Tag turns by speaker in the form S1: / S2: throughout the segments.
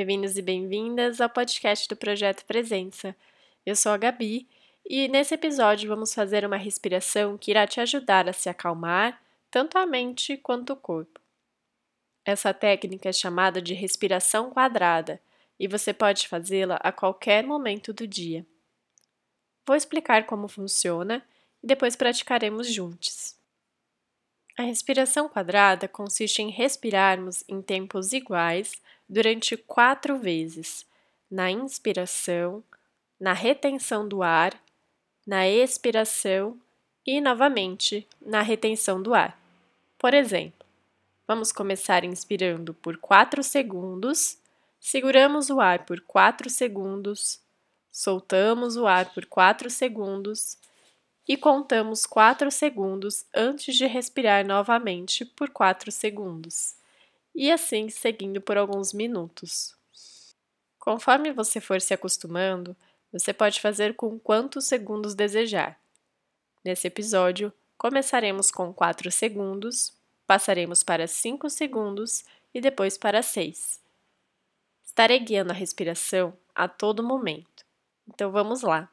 S1: Bem-vindos e bem-vindas ao podcast do Projeto Presença. Eu sou a Gabi e nesse episódio vamos fazer uma respiração que irá te ajudar a se acalmar, tanto a mente quanto o corpo. Essa técnica é chamada de respiração quadrada e você pode fazê-la a qualquer momento do dia. Vou explicar como funciona e depois praticaremos juntos. A respiração quadrada consiste em respirarmos em tempos iguais durante quatro vezes, na inspiração, na retenção do ar, na expiração e, novamente, na retenção do ar. Por exemplo, vamos começar inspirando por 4 segundos, seguramos o ar por 4 segundos, soltamos o ar por 4 segundos e contamos 4 segundos antes de respirar novamente por 4 segundos, e assim seguindo por alguns minutos. Conforme você for se acostumando, você pode fazer com quantos segundos desejar. Nesse episódio, começaremos com 4 segundos, passaremos para 5 segundos e depois para 6. Estarei guiando a respiração a todo momento. Então vamos lá.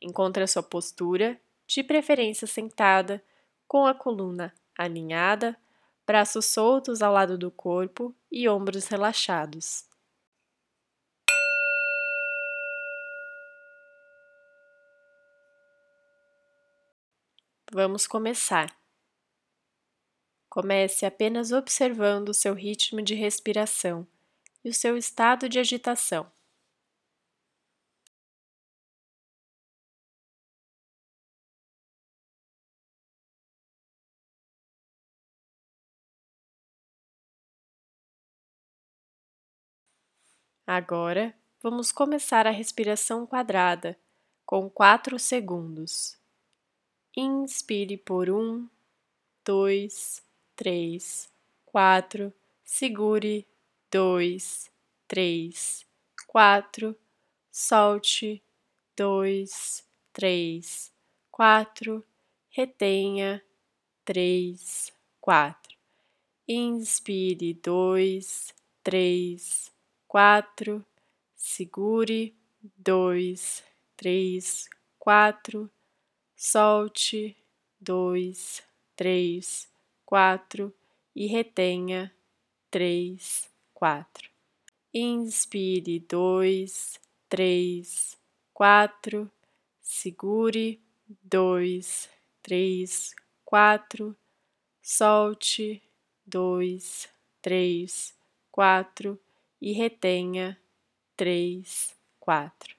S1: Encontre a sua postura de preferência sentada, com a coluna alinhada, braços soltos ao lado do corpo e ombros relaxados. Vamos começar. Comece apenas observando o seu ritmo de respiração e o seu estado de agitação. Agora, vamos começar a respiração quadrada com 4 segundos. Inspire por 1, 2, 3, 4, segure 2, 3, 4, solte 2, 3, 4, retenha 3, 4. Inspire 2, 3, quatro, segure, dois, três, quatro, solte, dois, três, quatro e retenha, três, quatro. Inspire, dois, três, quatro, segure, dois, três, quatro, solte, dois, três, quatro e retenha três, quatro.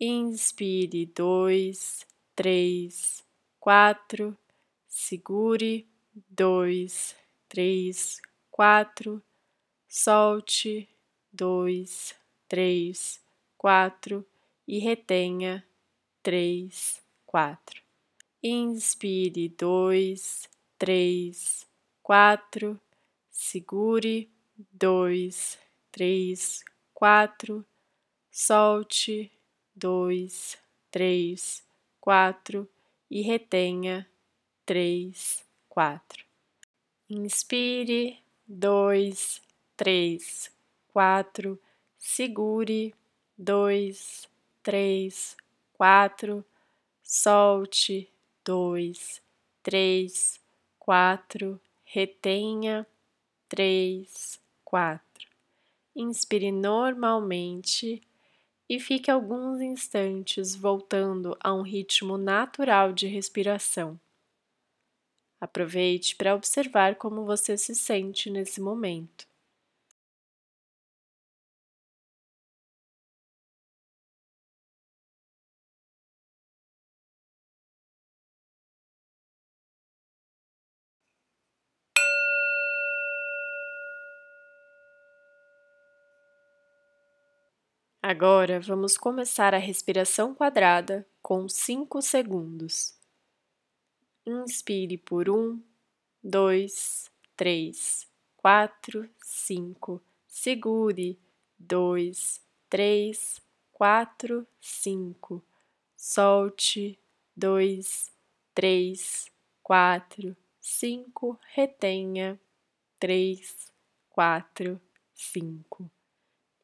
S1: Inspire dois, três, quatro. Segure dois, três, quatro. Solte dois, três, quatro e retenha três, quatro. Inspire dois, três, quatro. Segure dois, três, quatro, solte, dois, três, quatro e retenha, três, quatro. Inspire, dois, três, quatro, segure, dois, três, quatro, solte, dois, três, quatro, retenha, três, quatro. Inspire normalmente e fique alguns instantes voltando a um ritmo natural de respiração. Aproveite para observar como você se sente nesse momento. Agora vamos começar a respiração quadrada com 5 segundos. Inspire por 1, 2, 3, 4, 5. Segure 2, 3, 4, 5. Solte 2, 3, 4, 5. Retenha 3, 4, 5.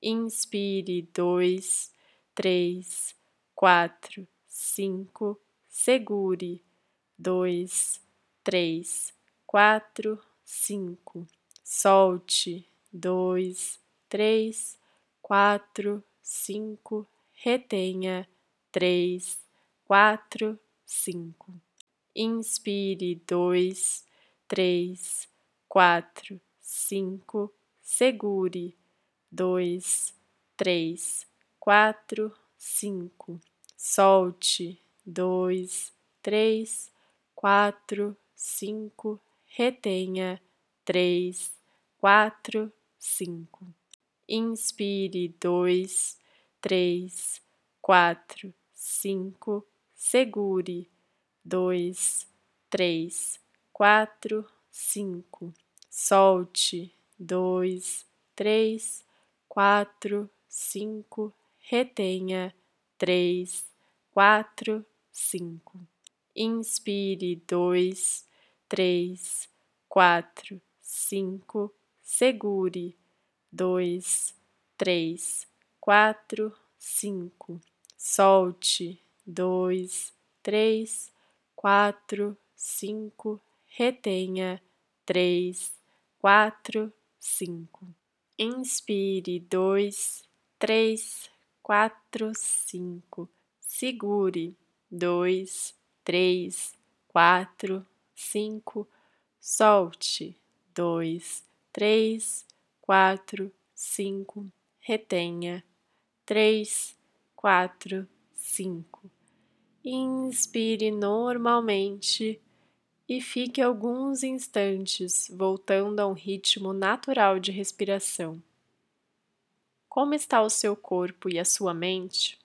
S1: Inspire dois, três, quatro, cinco, segure dois, três, quatro, cinco, solte dois, três, quatro, cinco, retenha três, quatro, cinco. Inspire dois, três, quatro, cinco, segure dois, três, quatro, cinco, solte. Dois, três, quatro, cinco, retenha. Três, quatro, cinco. Inspire. Dois, três, quatro, cinco, segure. Dois, três, quatro, cinco, solte. Dois, três, quatro, cinco, retenha três, quatro, cinco. Inspire dois, três, quatro, cinco, segure dois, três, quatro, cinco, solte dois, três, quatro, cinco, retenha três, quatro, cinco. Inspire dois, três, quatro, cinco, segure dois, três, quatro, cinco, solte dois, três, quatro, cinco, retenha três, quatro, cinco. Inspire normalmente e fique alguns instantes voltando a um ritmo natural de respiração. Como está o seu corpo e a sua mente?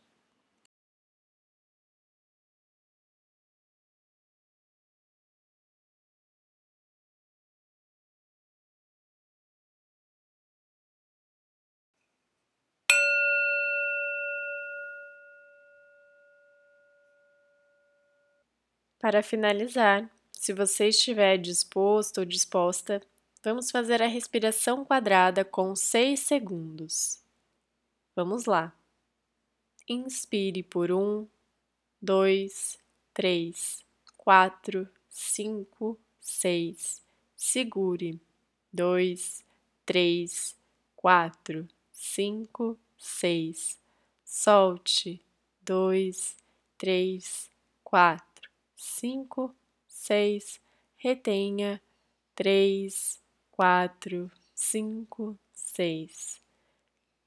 S1: Para finalizar, se você estiver disposto ou disposta, vamos fazer a respiração quadrada com 6 segundos. Vamos lá. Inspire por 1, 2, 3, 4, 5, 6. Segure. 2, 3, 4, 5, 6. Solte. 2, 3, 4 cinco, seis, retenha, três, quatro, cinco, seis.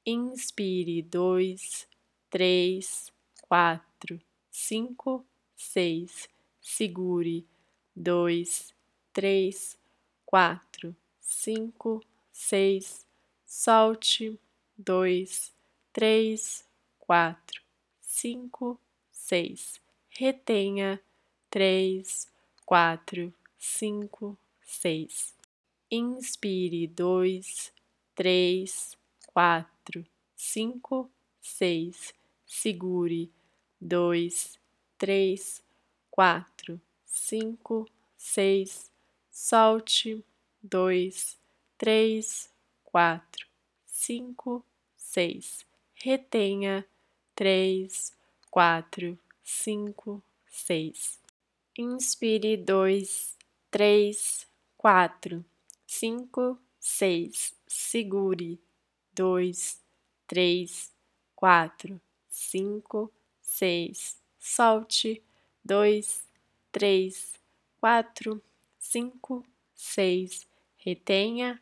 S1: Inspire dois, três, quatro, cinco, seis. Segure dois, três, quatro, cinco, seis. Solte dois, três, quatro, cinco, seis. Retenha três, quatro, cinco, seis. Inspire dois, três, quatro, cinco, seis. Segure dois, três, quatro, cinco, seis. Solte dois, três, quatro, cinco, seis. Retenha três, quatro, cinco, seis. Inspire dois, três, quatro, cinco, seis. Segure dois, três, quatro, cinco, seis. Solte dois, três, quatro, cinco, seis. Retenha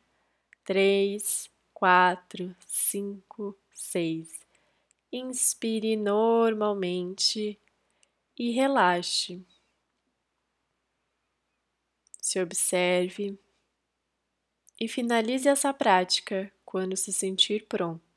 S1: três, quatro, cinco, seis. Inspire normalmente e relaxe se observe e finalize essa prática quando se sentir pronto.